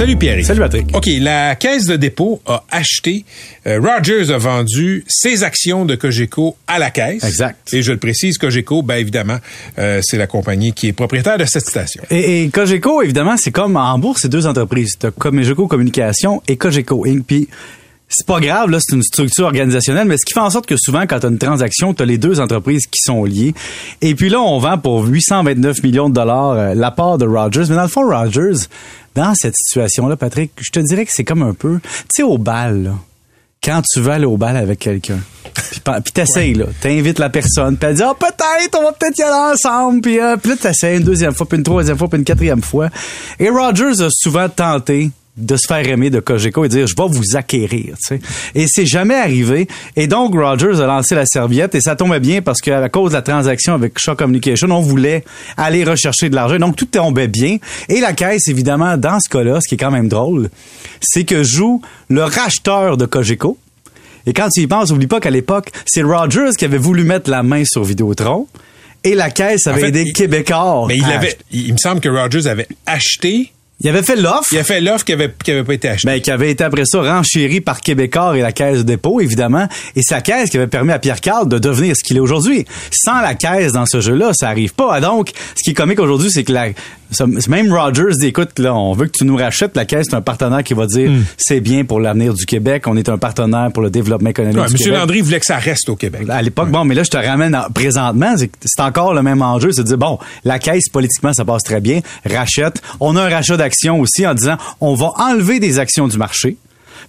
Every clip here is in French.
Salut Pierre. Salut Patrick. OK, la Caisse de dépôt a acheté, euh, Rogers a vendu ses actions de Cogeco à la Caisse. Exact. Et je le précise, Cogeco, ben évidemment, euh, c'est la compagnie qui est propriétaire de cette station. Et, et Cogeco, évidemment, c'est comme en bourse, c'est deux entreprises. T'as Cogeco Communication et Cogeco Inc. Puis c'est pas grave, là, c'est une structure organisationnelle, mais ce qui fait en sorte que souvent, quand tu as une transaction, tu as les deux entreprises qui sont liées. Et puis là, on vend pour 829 millions de dollars euh, la part de Rogers. Mais dans le fond, Rogers, dans cette situation-là, Patrick, je te dirais que c'est comme un peu, tu sais, au bal, là, quand tu vas aller au bal avec quelqu'un. Puis, t'essayes, là. T'invites la personne, puis elle dit, ah, peut-être, on va peut-être y aller ensemble. Puis, euh, puis là, t'essayes une deuxième fois, puis une troisième fois, puis une quatrième fois. Et Rogers a souvent tenté de se faire aimer de Cogeco et dire je vais vous acquérir, tu sais. Et c'est jamais arrivé. Et donc Rogers a lancé la serviette et ça tombait bien parce qu'à cause de la transaction avec Shaw Communication, on voulait aller rechercher de l'argent. Donc tout tombait bien. Et la caisse, évidemment, dans ce cas-là, ce qui est quand même drôle, c'est que joue le racheteur de Cogeco. Et quand tu y penses, oublie pas qu'à l'époque, c'est Rogers qui avait voulu mettre la main sur Vidéotron. Et la caisse avait En fait, aidé il- Québécois. Mais il avait, il, il me semble que Rogers avait acheté, il avait fait l'offre. il a fait l'offre qui avait, qui avait pas été achetée. Ben, qui avait été après ça renchéri par Québécois et la Caisse de dépôt, évidemment. Et sa caisse qui avait permis à Pierre Carl de devenir ce qu'il est aujourd'hui. Sans la caisse dans ce jeu-là, ça arrive pas. Donc, ce qui est comique aujourd'hui, c'est que la, même Rogers dit, écoute, là, on veut que tu nous rachètes. La caisse, c'est un partenaire qui va dire, c'est bien pour l'avenir du Québec. On est un partenaire pour le développement économique Ouais, du Monsieur Québec. Landry voulait que ça reste au Québec. À l'époque, bon, mais là, je te ramène à- présentement, c'est encore le même enjeu, c'est de dire, bon, la caisse, politiquement, ça passe très bien, rachète. On a un rachat d'actions aussi en disant, on va enlever des actions du marché.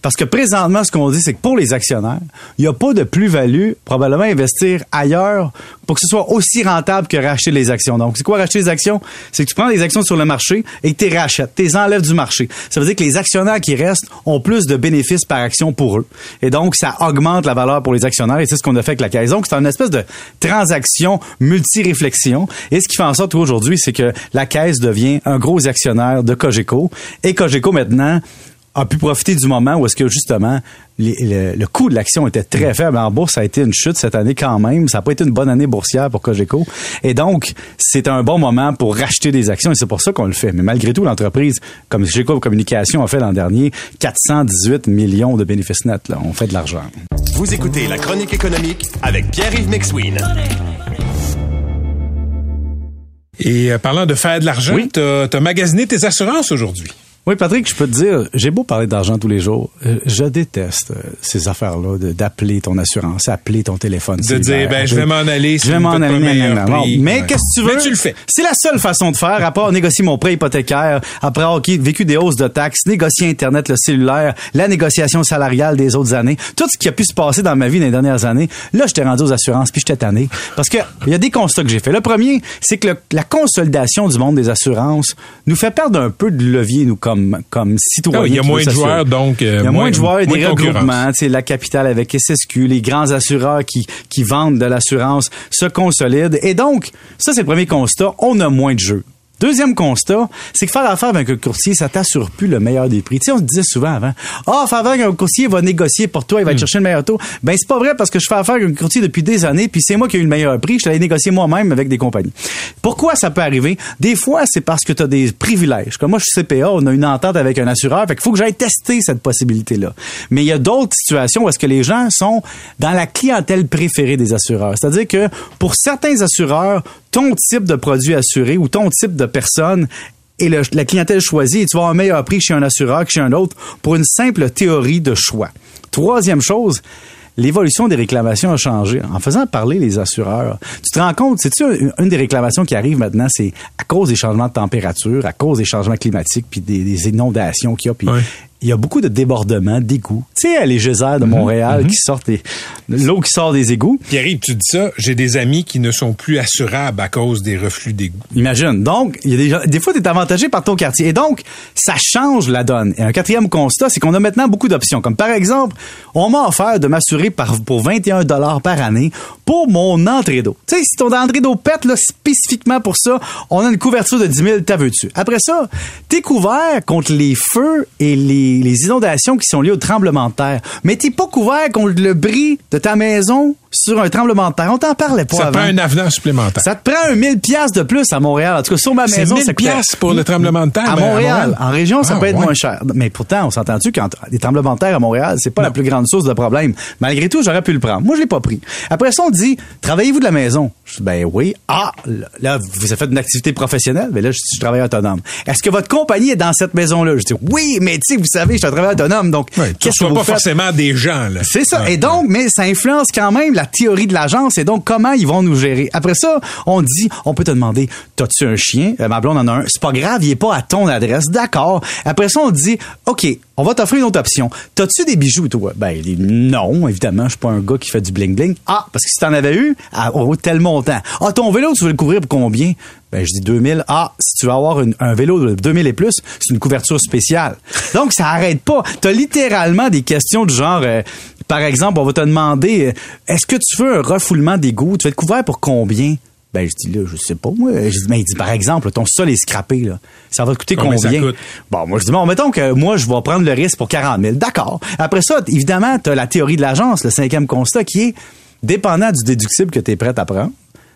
Parce que présentement, ce qu'on dit, c'est que pour les actionnaires, il n'y a pas de plus-value, probablement investir ailleurs pour que ce soit aussi rentable que racheter les actions. Donc, c'est quoi racheter les actions? C'est que tu prends les actions sur le marché et que tu les rachètes, tu les enlèves du marché. Ça veut dire que les actionnaires qui restent ont plus de bénéfices par action pour eux. Et donc, ça augmente la valeur pour les actionnaires et c'est ce qu'on a fait avec la caisse. Donc, c'est une espèce de transaction multi-réflexion. Et ce qui fait en sorte qu'aujourd'hui, c'est que la caisse devient un gros actionnaire de Cogeco. Et Cogeco, maintenant, a pu profiter du moment où est-ce que justement les- le, le coût de l'action était très faible. En bourse, ça a été une chute cette année quand même. Ça n'a pas été une bonne année boursière pour Cogeco. Et donc, c'est un bon moment pour racheter des actions et c'est pour ça qu'on le fait. Mais malgré tout, l'entreprise, comme Cogeco Communication a fait l'an dernier, 418 millions de bénéfices nets. Là. On fait de l'argent. Vous écoutez la chronique économique avec Pierre-Yves McSween. Et euh, parlant de faire de l'argent, Oui. t'as as magasiné tes assurances aujourd'hui. Oui, Patrick, je peux te dire, j'ai beau parler d'argent tous les jours, euh, je déteste euh, ces affaires-là d'appeler ton assurance, appeler ton téléphone. De dire, ben, je vais m'en aller, Je vais m'en aller. Mais Ouais. qu'est-ce que tu veux? Mais tu le fais. C'est la seule façon de faire, à part négocier mon prêt hypothécaire, après avoir vécu des hausses de taxes, négocier Internet, le cellulaire, la négociation salariale des autres années, tout ce qui a pu se passer dans ma vie dans les dernières années. Là, j'étais rendu aux assurances, puis j'étais tanné. Parce que il y a des constats que j'ai fait. Le premier, c'est que le- la consolidation du monde des assurances nous fait perdre un peu de levier, nous, comme, comme citoyens. Ah oui, il y a moins de joueurs, donc, euh, il y a moins, de joueurs et des regroupements. La capitale avec SSQ, les grands assureurs qui, qui vendent de l'assurance se consolident. Et donc, ça, c'est le premier constat. On a moins de jeux. Deuxième constat, c'est que faire affaire avec un courtier, ça t'assure plus le meilleur des prix. Tu sais, on se disait souvent avant, ah, faire affaire avec un courtier, il va négocier pour toi, il va te chercher le meilleur taux. Ben, c'est pas vrai parce que je fais affaire avec un courtier depuis des années, puis c'est moi qui ai eu le meilleur prix, je l'ai négocié moi-même avec des compagnies. Pourquoi ça peut arriver? Des fois, c'est parce que tu as des privilèges. Comme moi, je suis CPA, on a une entente avec un assureur, fait qu'il faut que j'aille tester cette possibilité-là. Mais il y a d'autres situations où est-ce que les gens sont dans la clientèle préférée des assureurs. C'est-à-dire que pour certains assureurs, ton type de produit assuré ou ton type de personne et la clientèle choisie, et tu vas avoir un meilleur prix chez un assureur que chez un autre pour une simple théorie de choix. Troisième chose, l'évolution des réclamations a changé. En faisant parler les assureurs, tu te rends compte, c'est-tu une, des réclamations qui arrive maintenant, c'est à cause des changements de température, à cause des changements climatiques, puis des, inondations qu'il y a, puis. Il y a beaucoup de débordements, d'égouts. Tu sais, les geysers de Montréal qui sortent, l'eau qui sort des égouts. Pierre, tu dis ça, j'ai des amis qui ne sont plus assurables à cause des reflux d'égout. Imagine. Donc, il y a des, gens- des fois, tu es avantagé par ton quartier. Et donc, ça change la donne. Et un quatrième constat, c'est qu'on a maintenant beaucoup d'options. Comme par exemple, on m'a offert de m'assurer pour 21 dollars par année pour mon entrée d'eau. Tu sais, si ton entrée d'eau pète, là, spécifiquement pour ça, on a une couverture de 10 000, t'as veux-tu. Après ça, t'es couvert contre les feux et les, les inondations qui sont liées au tremblement de terre. Mais t'es pas couvert contre le bris de ta maison sur un tremblement de terre. On t'en parlait pas Ça te avant. prend un avenant supplémentaire. Ça te prend un 1000 pièces de plus à Montréal. En tout cas, sur ma C'est maison, 1000 coûtait- piastres pour le tremblement de terre, À ben, à Montréal. En région, ça Ah, peut être ouais. moins cher. Mais pourtant, on s'entend-tu quand les tremblements de terre à Montréal, c'est pas la plus grande source de problème. Malgré tout, j'aurais pu le prendre. Moi, je l'ai pas pris. Après ça, on dit, travaillez-vous de la maison? Je dis, ben oui. Ah, là, vous avez fait une activité professionnelle? Mais là, je, je travaille autonome. Est-ce que votre compagnie est dans cette maison-là? Je dis, oui, mais tu sais, vous savez, je suis un travailleur autonome, donc, Ouais, tu qu'est-ce que vous pas faites? forcément des gens, là. C'est ça. Ouais. Et donc, mais ça influence quand même la théorie de l'agence et donc comment ils vont nous gérer. Après ça, on dit, on peut te demander, t'as-tu un chien? Euh, ma blonde en a un. C'est pas grave, il est pas à ton adresse. D'accord. Après ça, on dit, OK, on va t'offrir une autre option. T'as-tu des bijoux, toi? Ben, il dit, non, évidemment, je suis pas un gars qui fait du bling-bling. Ah, parce que si t'en avais eu, à, tel montant. Ah, ton vélo, tu veux le couvrir pour combien? Ben, je dis 2000. Ah, si tu veux avoir un vélo de 2000 et plus, c'est une couverture spéciale. Donc, ça arrête pas. T'as littéralement des questions du genre, euh, par exemple, on va te demander, euh, est-ce que tu veux un refoulement d'égout? Tu vas être couvert pour combien? Ben, je dis là, je sais pas, moi. Je dis, ben, il dit, par exemple, ton sol est scrappé, là. Ça va te coûter Combien combien? ça coûte? Bon, moi, je dis, bon, mettons que moi, je vais prendre le risque pour 40 000. D'accord. Après ça, évidemment, tu as la théorie de l'agence, le cinquième constat, qui est dépendant du déductible que tu es prêt à prendre.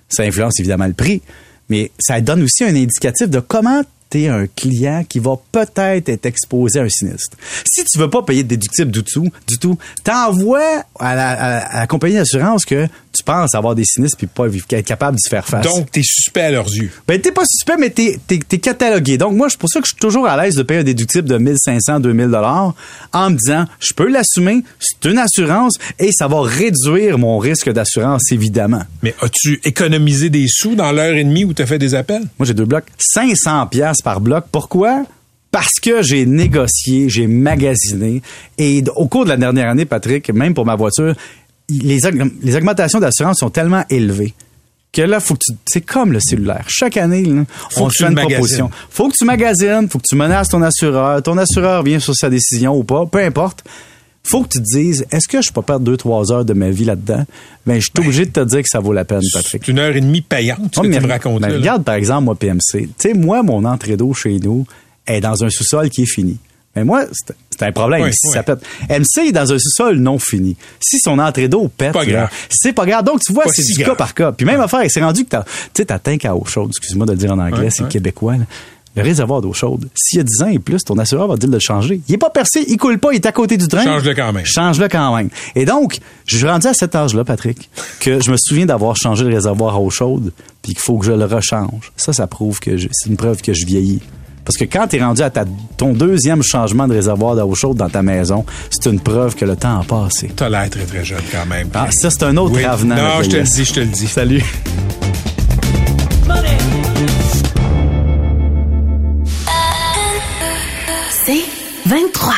Ça influence évidemment le prix, mais ça donne aussi un indicatif de comment tu es un client qui va peut-être être exposé à un sinistre. Si tu veux pas payer de déductible du tout, du tout, t'envoies à la, à compagnie d'assurance que tu penses avoir des sinistres puis pas être capable d'y faire face. Donc, t'es suspect à leurs yeux. Ben, t'es pas suspect, mais t'es, t'es, t'es catalogué. Donc, moi, c'est pour ça que je suis toujours à l'aise de payer un déductible de 1500, 2000 dollars en me disant, je peux l'assumer, c'est une assurance et ça va réduire mon risque d'assurance, évidemment. Mais as-tu économisé des sous dans l'heure et demie où tu as fait des appels? Moi, j'ai deux blocs. 500 pièces par bloc. Pourquoi? Parce que j'ai négocié, j'ai magasiné. Et au cours de la dernière année, Patrick, même pour ma voiture, les, aug- les augmentations d'assurance sont tellement élevées que là, faut que tu, c'est comme le cellulaire. Chaque année, là, Faut on que te tu fait une proposition. Faut que tu magasines, faut que tu menaces ton assureur. Ton assureur vient sur sa décision ou pas, peu importe. Faut que tu te dises, est-ce que je peux perdre deux, trois heures de ma vie là-dedans? Ben, je suis obligé de te dire que ça vaut la peine, Patrick. C'est une heure et demie payante, ce Oh, que mais tu me racontes ben, regarde, par exemple, moi, PMC. Tu sais, moi, mon entrée d'eau chez nous est dans un sous-sol qui est fini. Mais moi, c'est un problème Oui, si oui. ça pète. MC est dans un sous-sol non fini. Si son entrée d'eau pète, c'est pas grave. Donc, tu vois, c'est si du grave. cas par cas. Puis même affaire, c'est rendu que t'as, tu sais, ta tank à eau chaude, excuse-moi de le dire en anglais, Ouais, c'est ouais. québécois, là. Le réservoir d'eau chaude, s'il y a 10 ans et plus, ton assureur va te dire de le changer. Il est pas percé, il coule pas, il est à côté du train. Change-le quand même. Change-le quand même. Et donc, je suis rendu à cet âge-là, Patrick, que je me souviens d'avoir changé le réservoir à eau chaude, puis qu'il faut que je le rechange. Ça, ça prouve que je- c'est une preuve que je vieillis. Parce que quand tu es rendu à ta- ton deuxième changement de réservoir d'eau chaude dans ta maison, c'est une preuve que le temps a passé. T'as l'air très, très jeune quand même. Ah, ça, c'est un autre Oui. avenant. Non, je te le dis, je te le dis. Salut. C'est 23.